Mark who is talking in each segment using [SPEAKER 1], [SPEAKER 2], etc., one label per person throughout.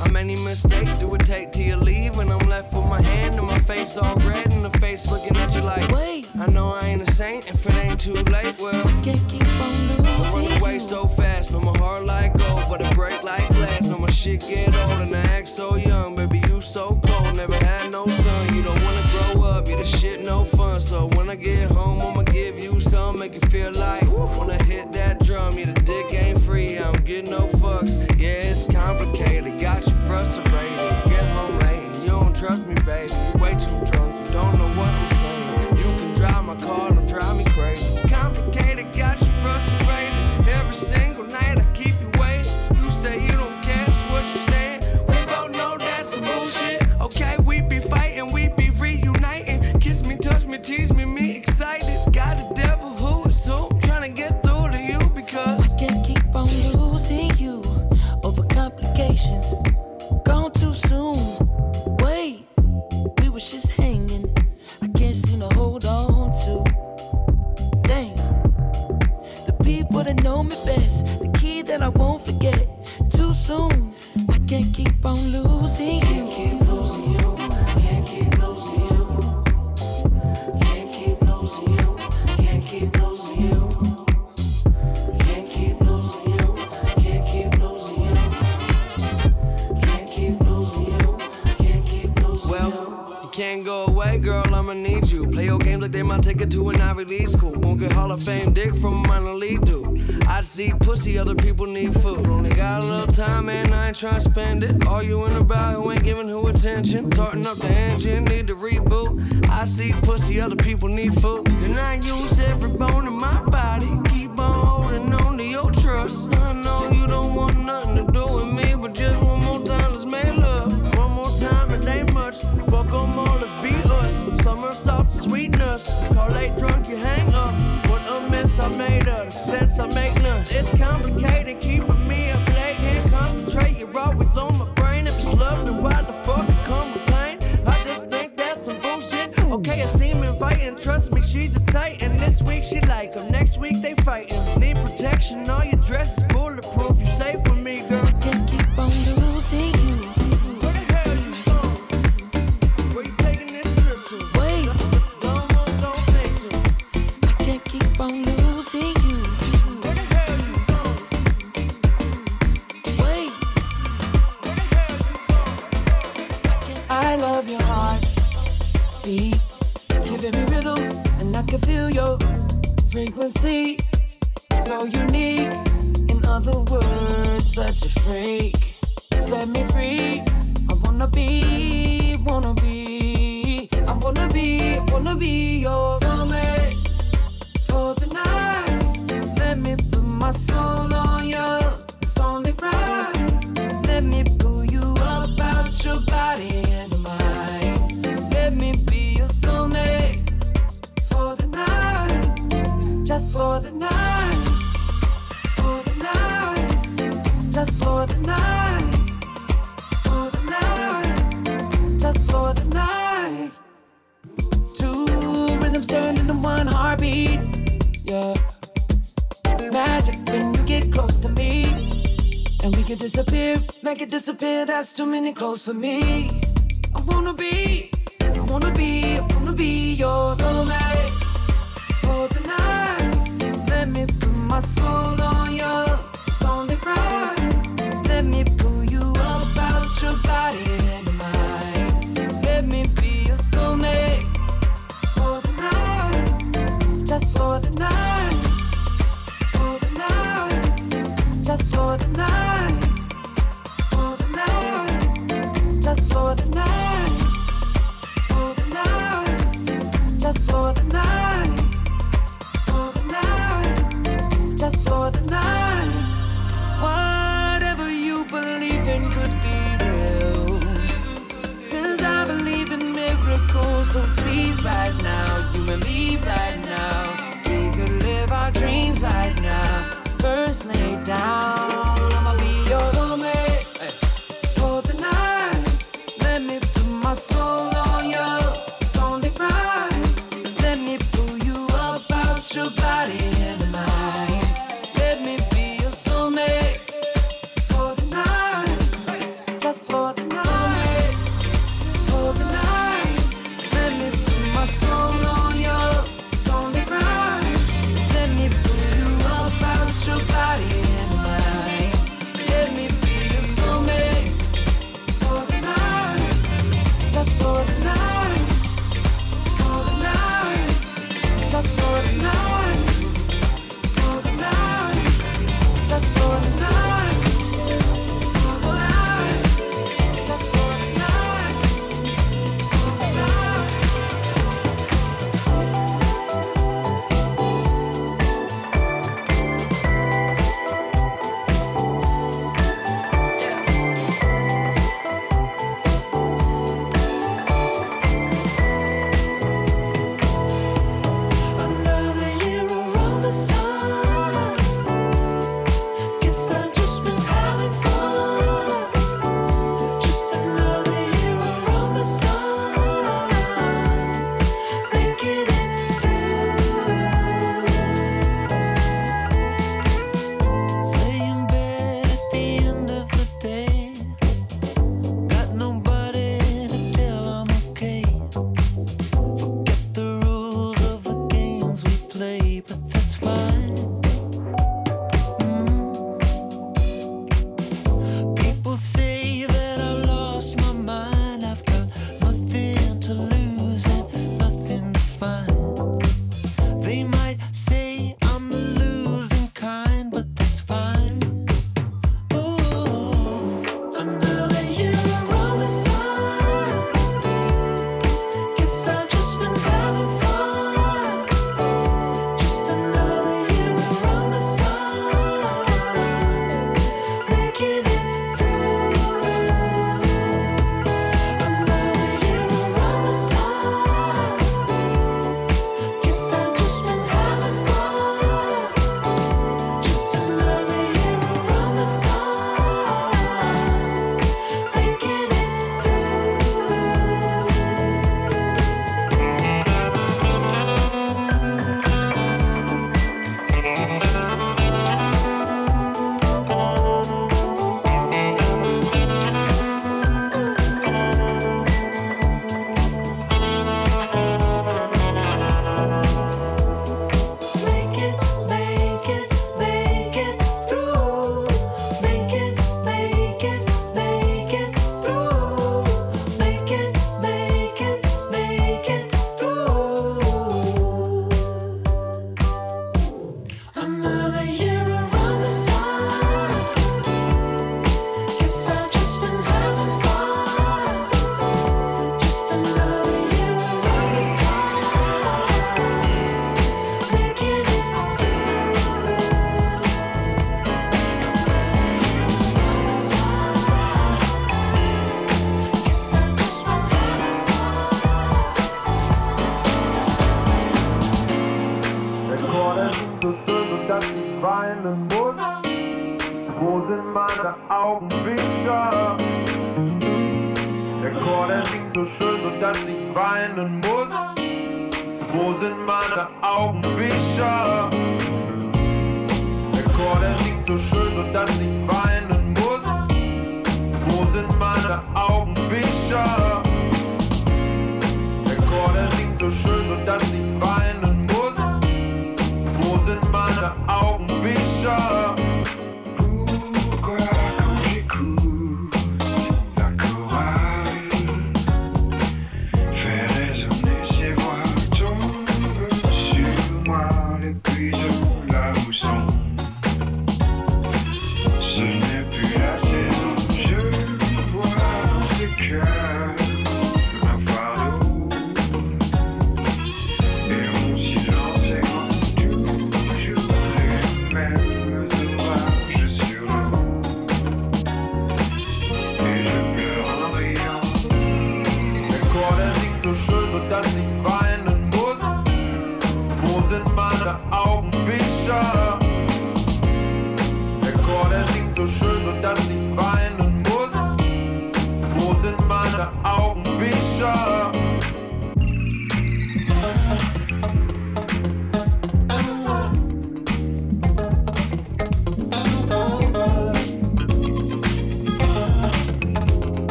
[SPEAKER 1] How
[SPEAKER 2] many mistakes do it take till you leave? And I'm left with my hand and my face all red, and the face looking at you like,
[SPEAKER 3] Wait,
[SPEAKER 2] I know I ain't a saint if it ain't too late. Well, I
[SPEAKER 3] can't keep on
[SPEAKER 2] I
[SPEAKER 3] losing
[SPEAKER 2] run away so fast, no my heart like gold, but it break like glass. No my shit get old and I act so young, baby you so cold. Never had no son, you don't wanna the shit no fun. So when I get home, I'ma give you some, make you feel like wanna hit that drum. Yeah the dick ain't free, I don't get no fucks. Yeah it's complicated, got you frustrated. Get home late, you don't trust me, baby. Way too drunk, you don't know what I'm saying. You can drive my car, take it to an Ivy League school. Won't get Hall of Fame dick from a minor league dude. I see pussy, other people need food. Only got a little time, and I ain't trying to spend it. All you Arguing about who ain't giving who attention. Starting up the engine, need to reboot. I see pussy, other people need food. And I use every bone in my body. Keep on holding on to your trust. I know you don't want It's complicated,
[SPEAKER 4] Clothes for me.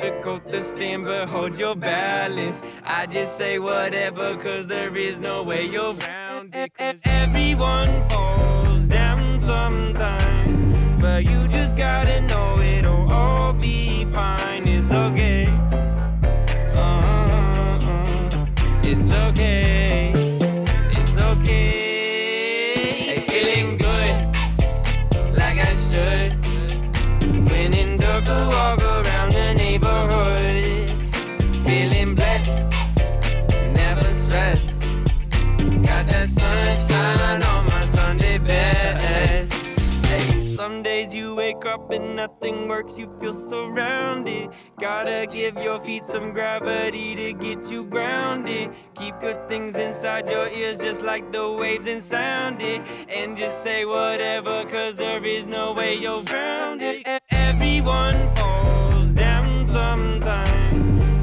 [SPEAKER 5] Difficult to stand, but hold your balance. I just say whatever, cause there is no way you're. 'cause Everyone falls down sometimes, but you just gotta know it'll all be fine. It's okay. Uh-uh. It's okay. It's okay. Feeling good, like I should. When in dark, I walk the neighborhood. Feeling blessed, never stressed. Got that sunshine on my Sunday best. Hey, some days you wake up and nothing works, you feel surrounded. Gotta give your feet some gravity to get you grounded. Keep good things inside your ears, just like the waves and sound it. And just say whatever, cause there is no way you're grounded. Everyone falls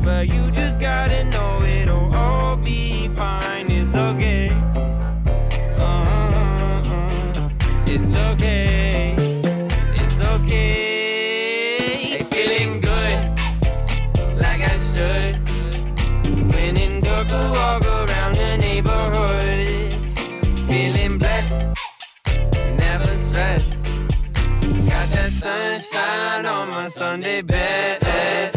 [SPEAKER 5] but you just gotta know it'll all be fine. It's okay. Uh-uh. It's okay. It's okay. Feeling good, like I should. When in dark, walk around the neighborhood. Feeling blessed, never stressed. Got that sunshine on my Sunday best.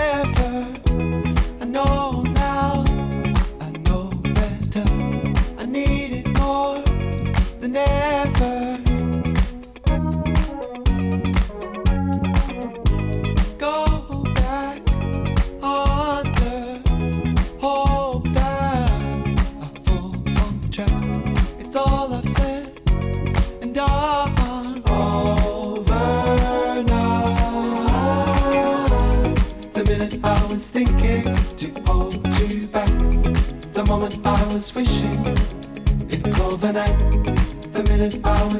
[SPEAKER 3] Than ever. Go back under. The track. It's all I've said and done. The minute I was thinking to hold you back, the moment I was wishing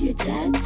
[SPEAKER 6] Seduce your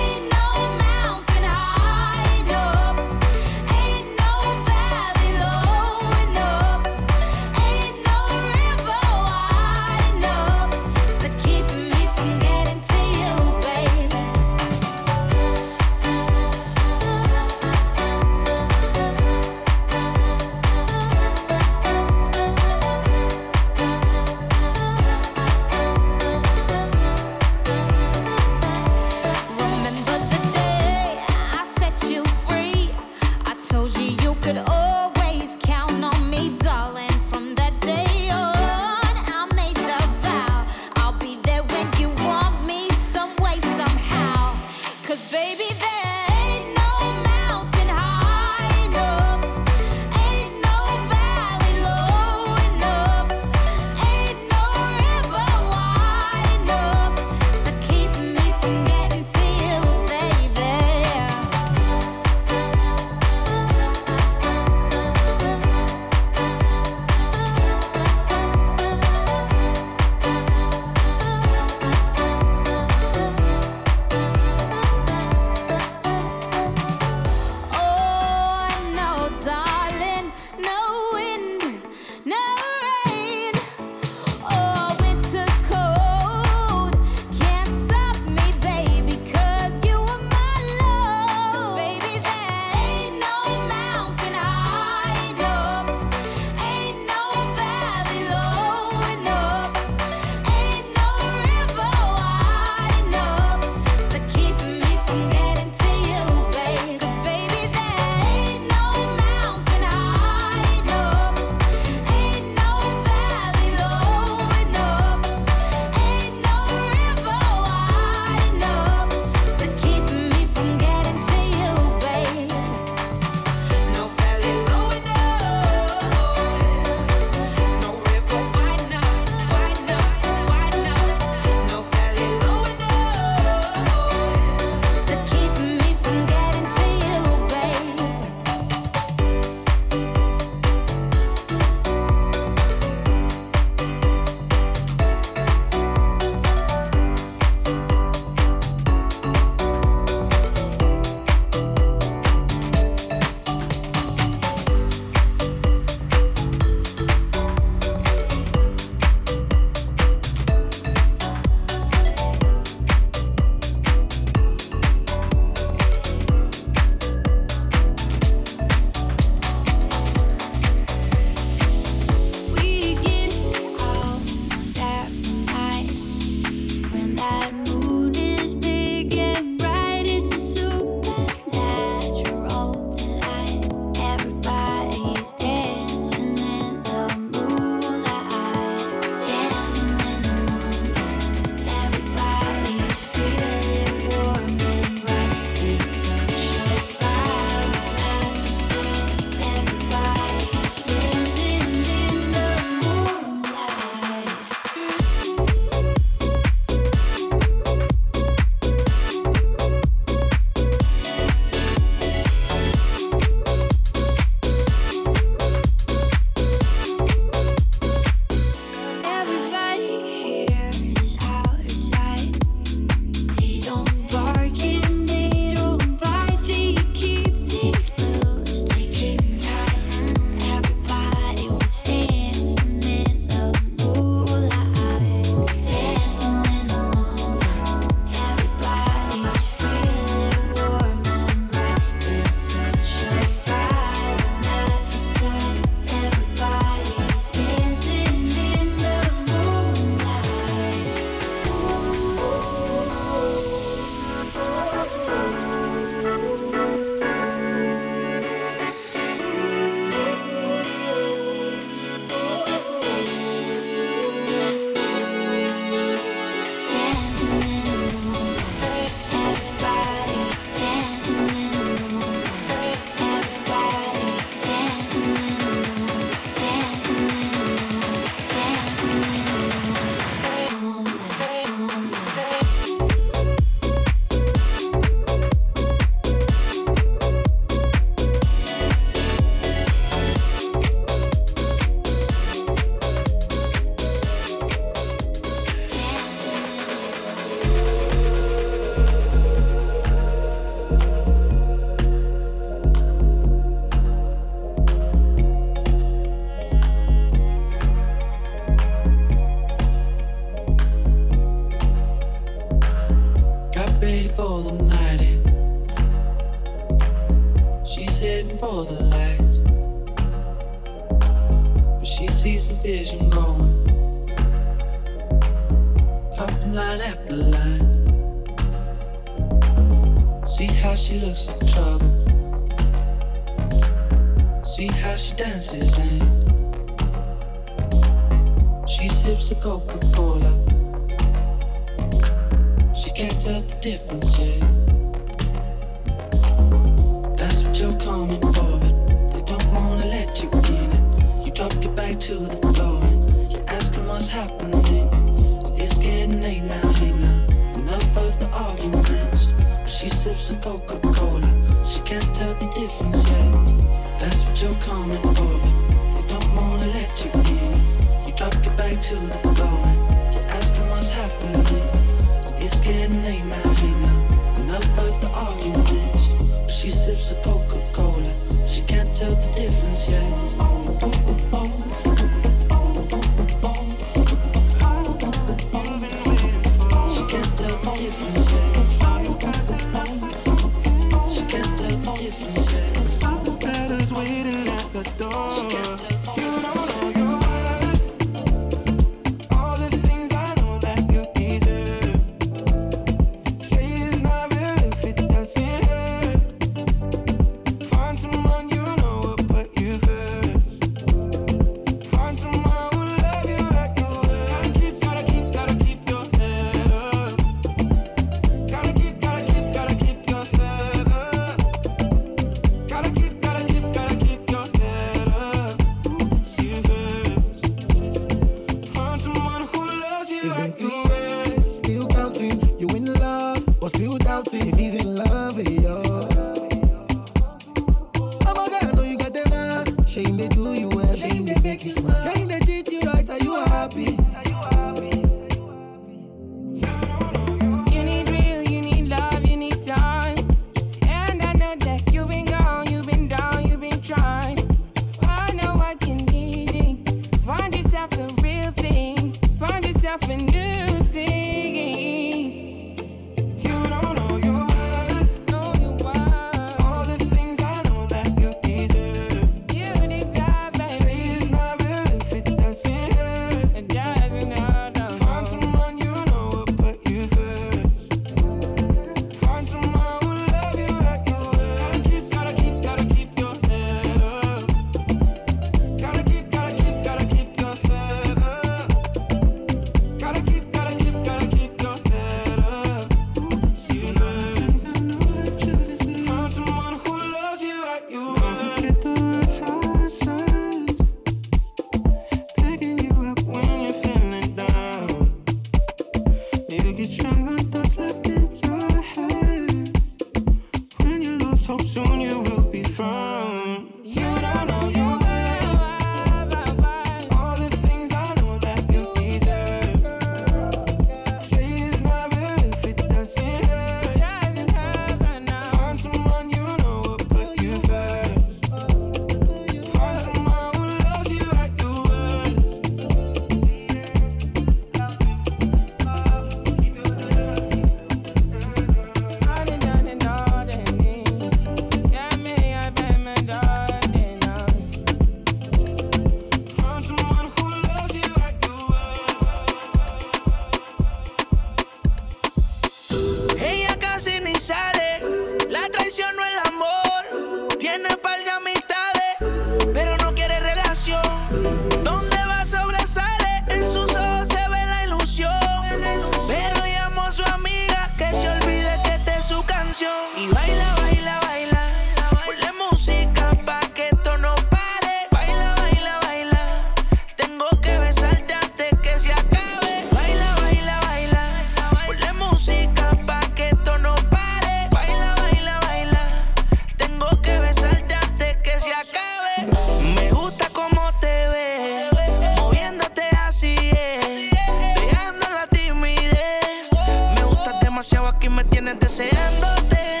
[SPEAKER 3] imagínate deseándote.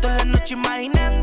[SPEAKER 3] Toda la noche
[SPEAKER 7] imaginando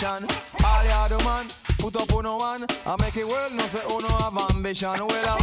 [SPEAKER 7] I All you do man, put up on no one, and make it world know say oh no have ambition. Well,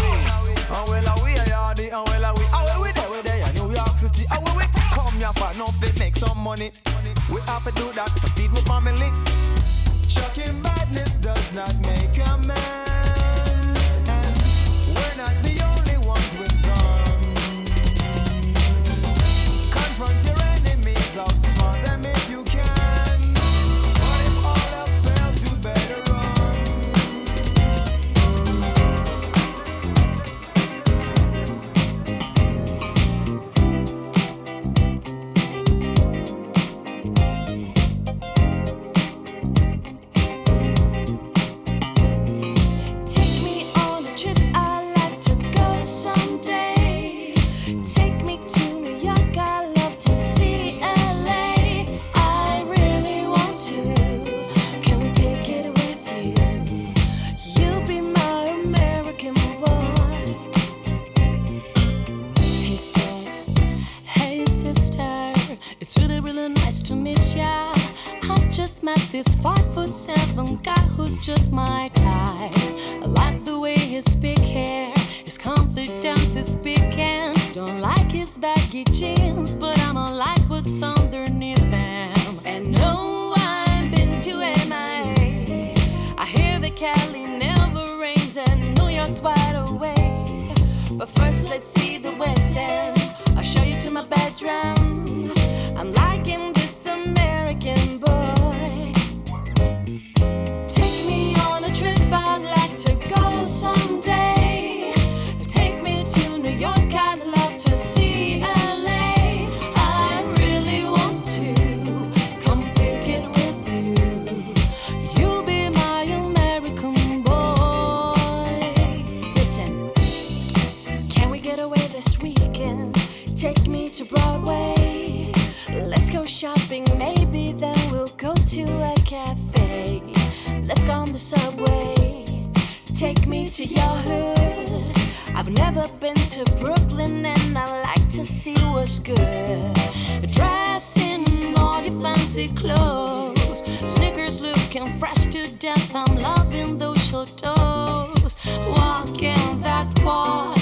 [SPEAKER 7] drown. your
[SPEAKER 8] hood. I've never been to Brooklyn and I like to see what's good. Dress in all your fancy clothes, sneakers looking fresh to death. I'm loving those shell toes, walking that walk.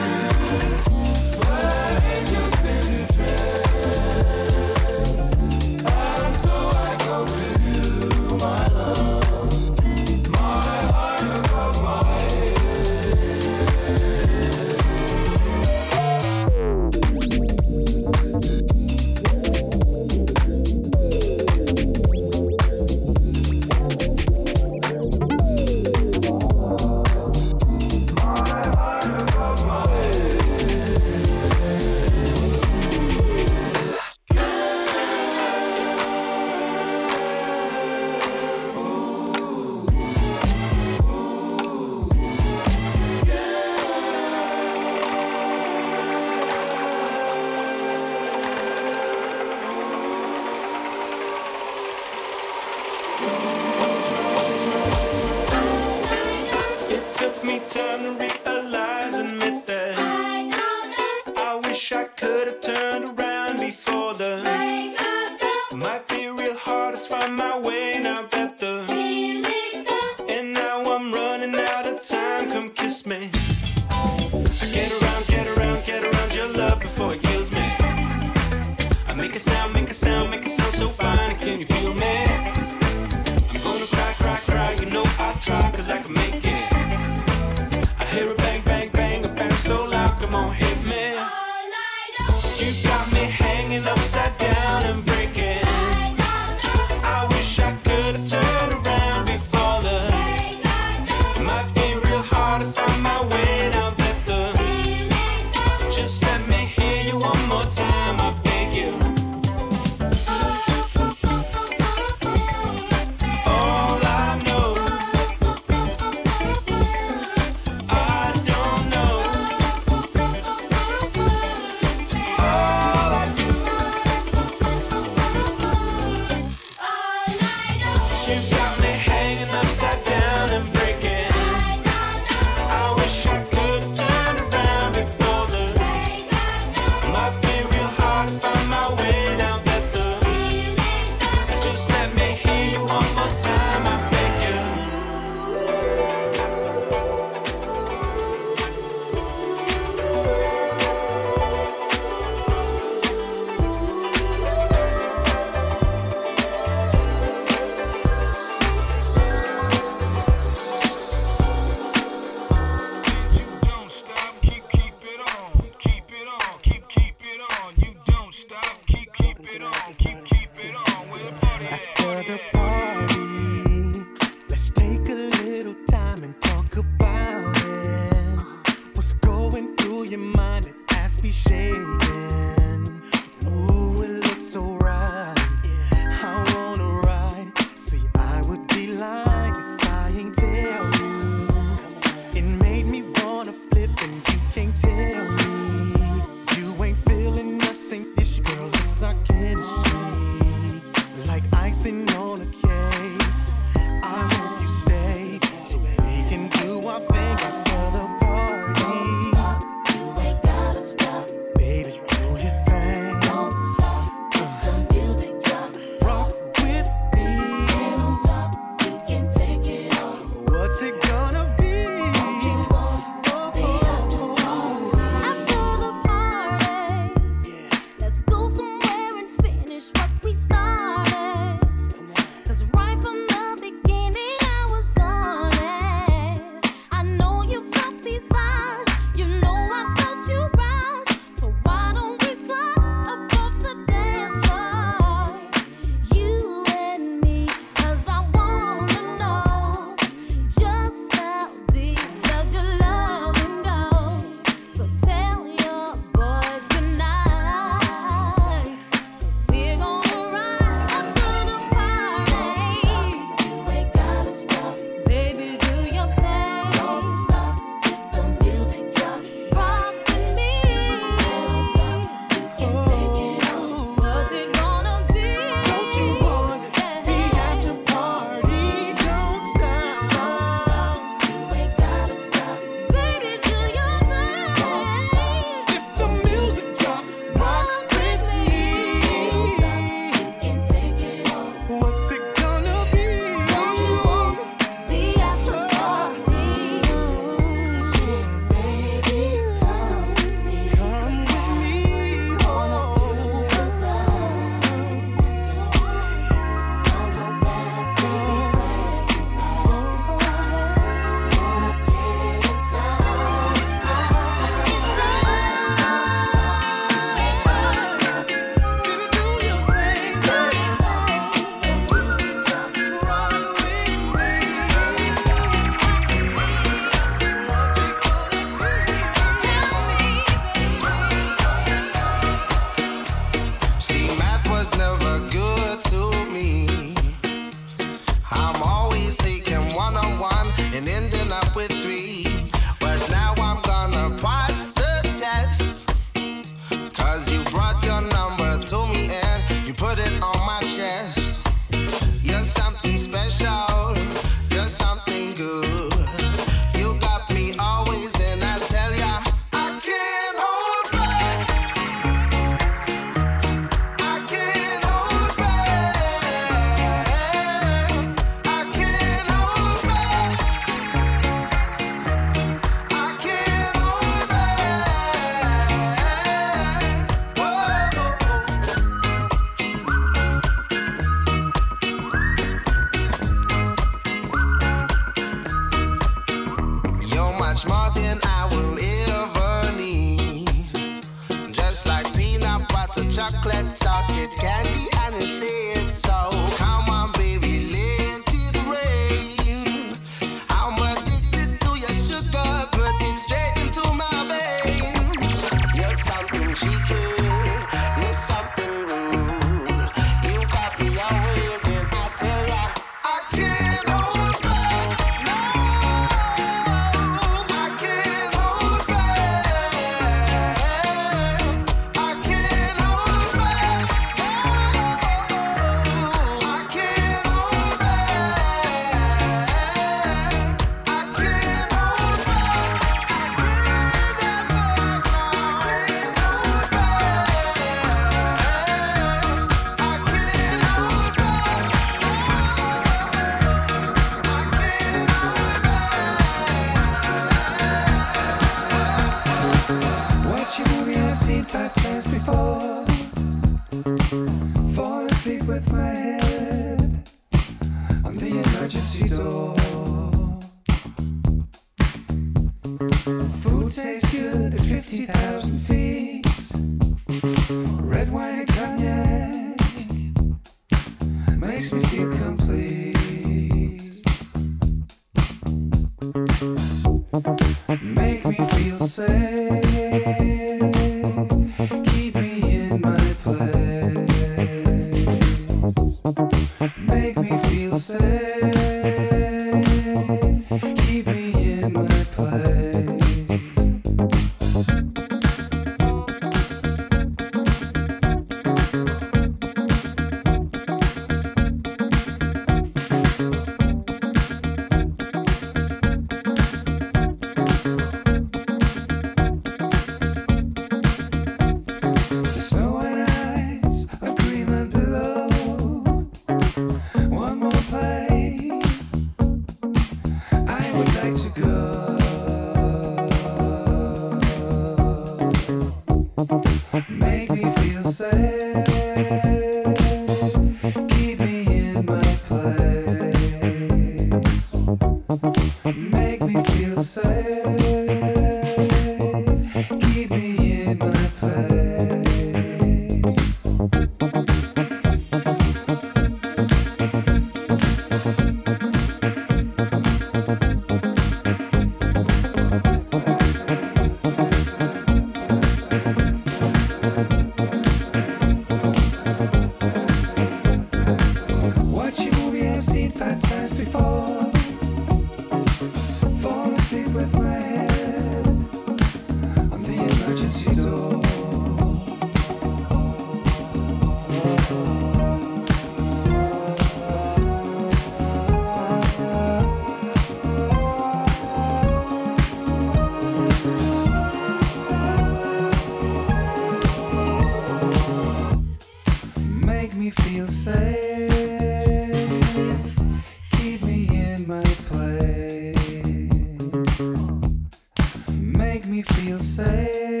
[SPEAKER 8] me
[SPEAKER 4] feel
[SPEAKER 6] safe.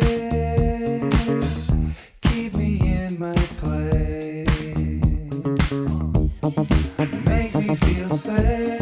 [SPEAKER 6] Keep me in my place. Make me feel safe.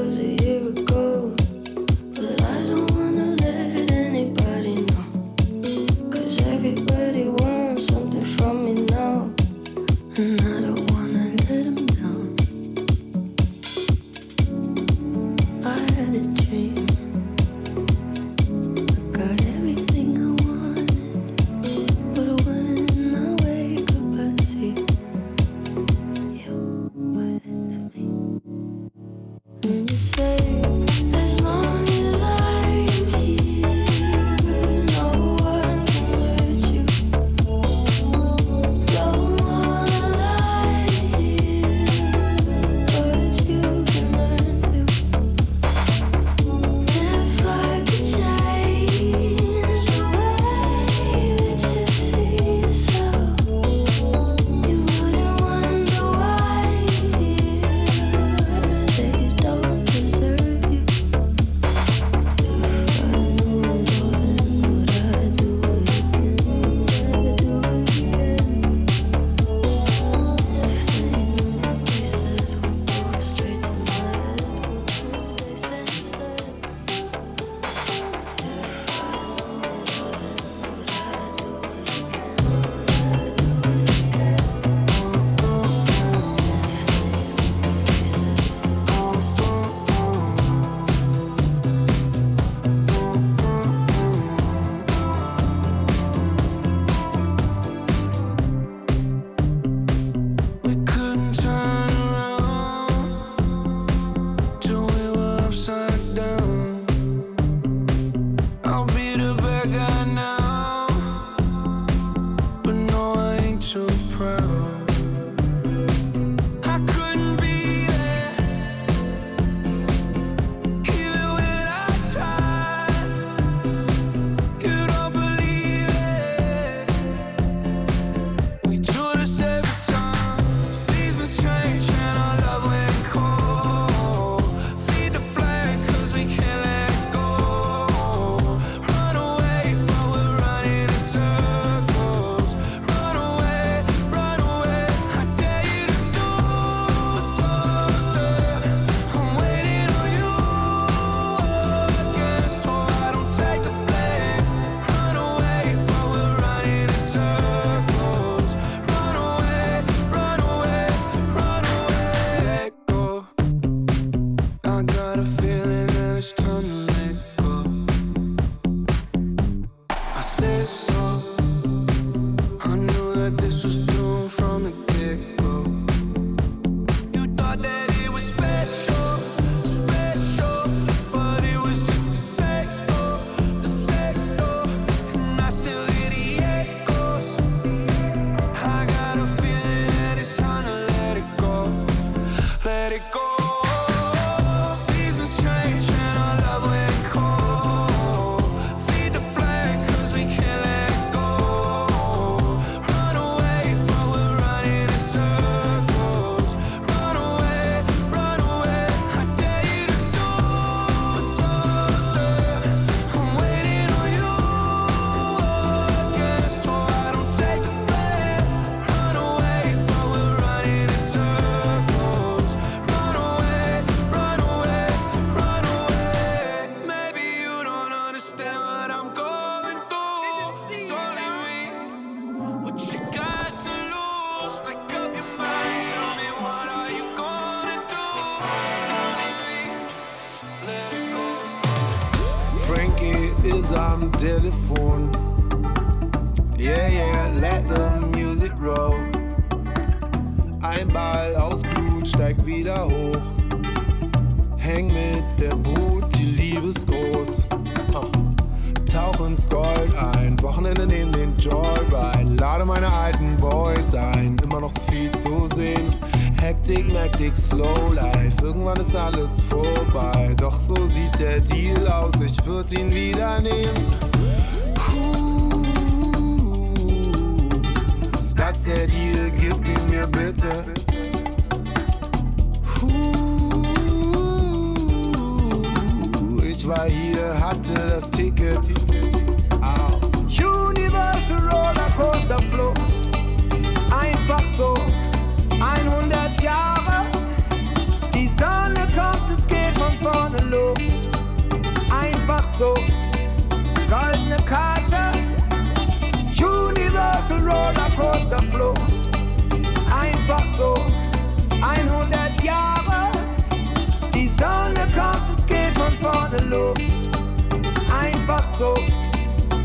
[SPEAKER 9] So,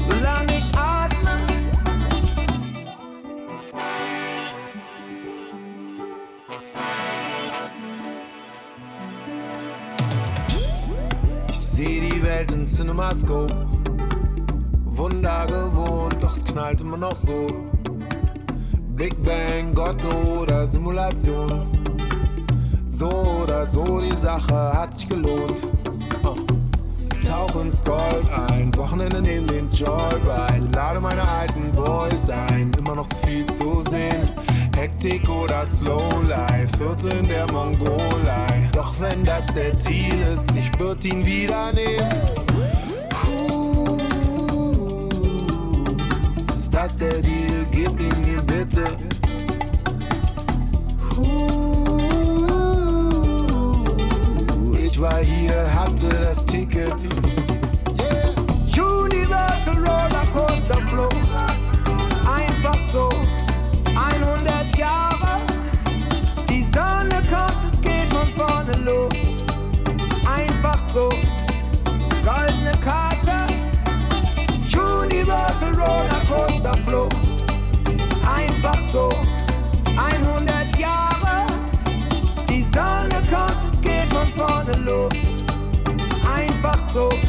[SPEAKER 10] solange ich atme.
[SPEAKER 7] Ich seh die Welt in Cinemascope. Wunder gewohnt, doch es knallt immer noch so. Big Bang, Gott oder Simulation. So oder so, die Sache hat sich gelohnt. Tauch ins Gold ein, Wochenende neben den Joyride. Lade meine alten Boys ein, immer noch so viel zu sehen. Hektik oder Slow Life, Hürte in der Mongolei. Doch wenn das der Deal ist, ich würd ihn wieder nehmen. Ist das der Deal? Gib ihn mir bitte. Puh, ich war hier, hatte das Ticket.
[SPEAKER 10] Universal Rollercoaster Flow. Einfach so, 100 Jahre. Die Sonne kommt, es geht von vorne los. Einfach so, goldene Karte. Universal Rollercoaster Flow. Einfach so,
[SPEAKER 11] so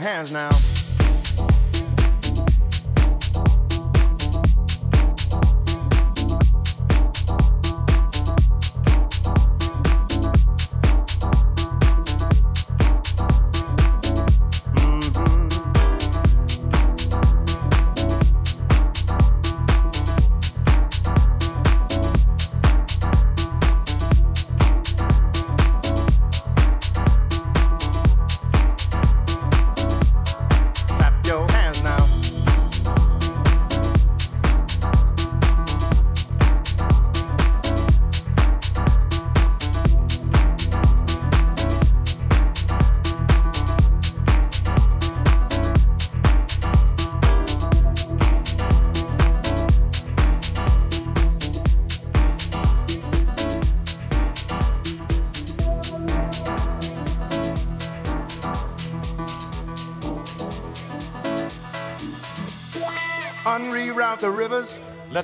[SPEAKER 11] your hands now.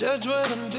[SPEAKER 12] Judge what I'm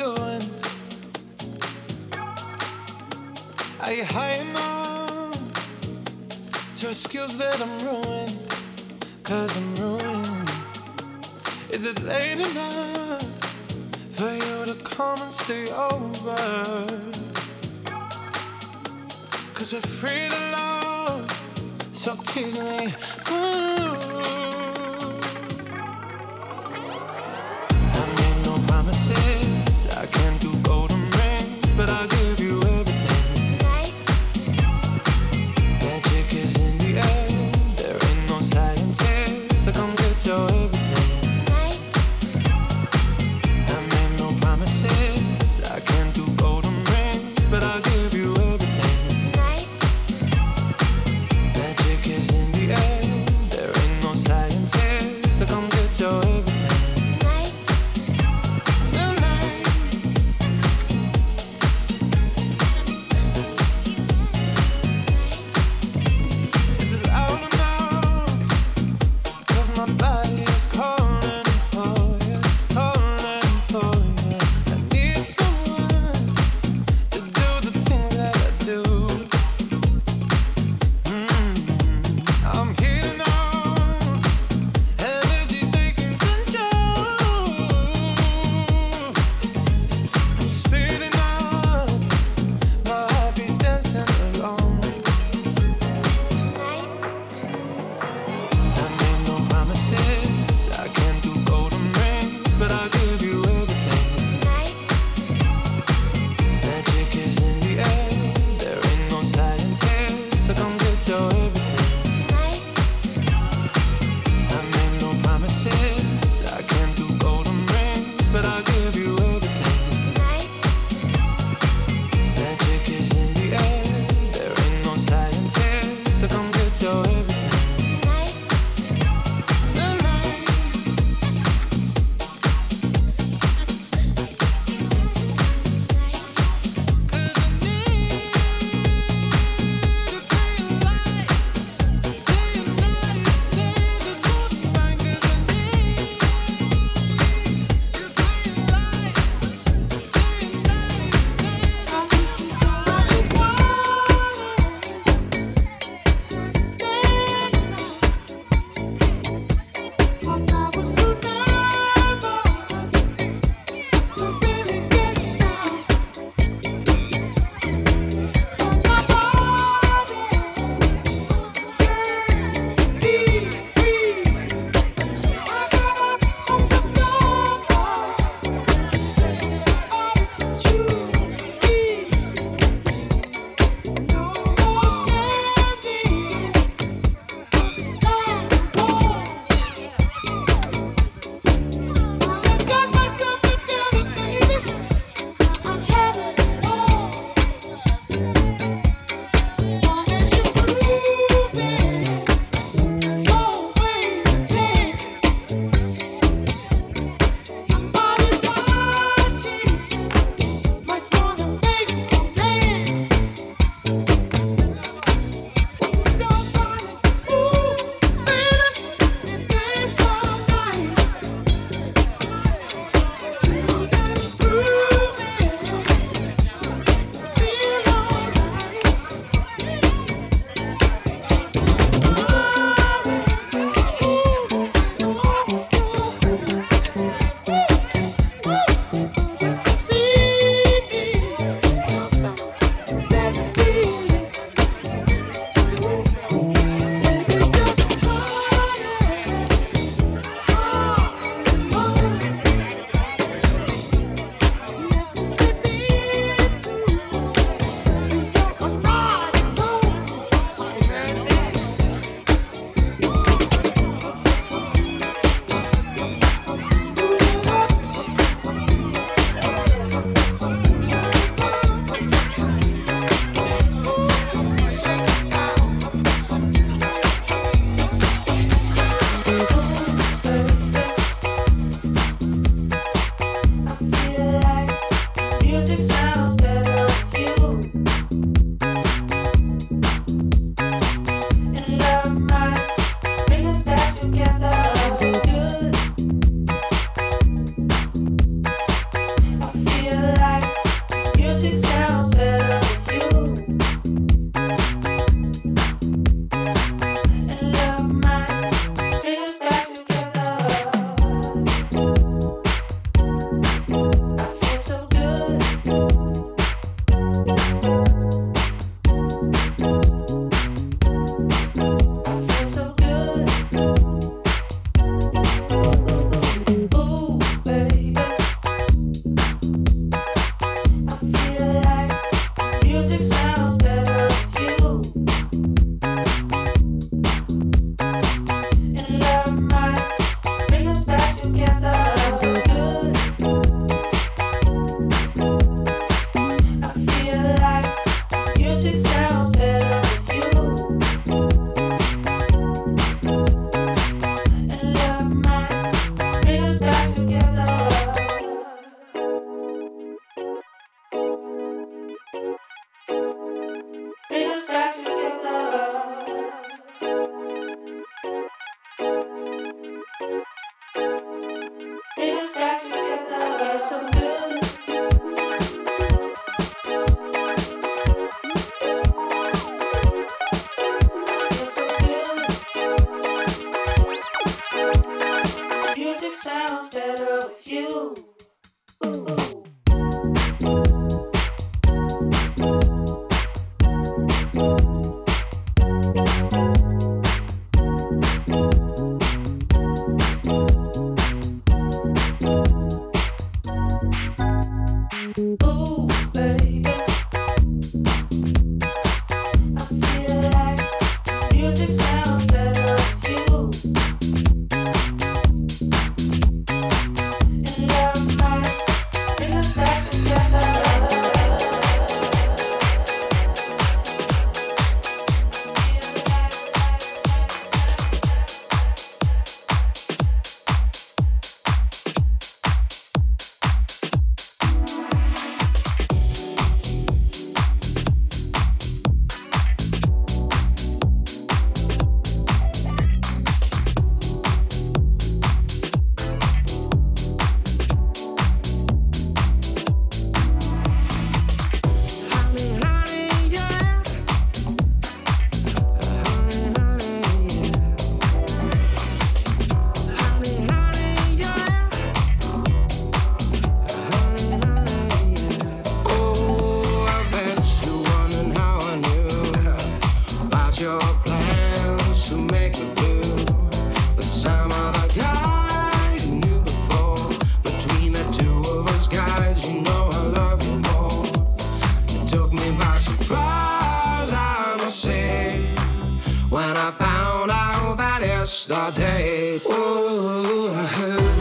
[SPEAKER 13] found out that yesterday. Oh,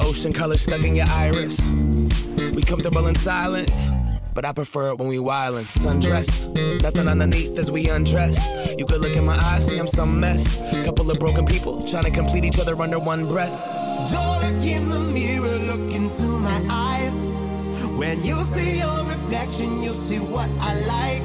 [SPEAKER 14] ocean colors stuck in your iris. We comfortable in silence, but I prefer it when we wildin'. Sundress, nothing underneath as we undress. You could look in my eyes, see I'm some mess. Couple of broken people trying to complete each other under one breath.
[SPEAKER 6] Don't look in the mirror, look into my eyes. When you see your reflection, you'll see what I like.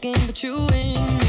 [SPEAKER 6] Game, but you win.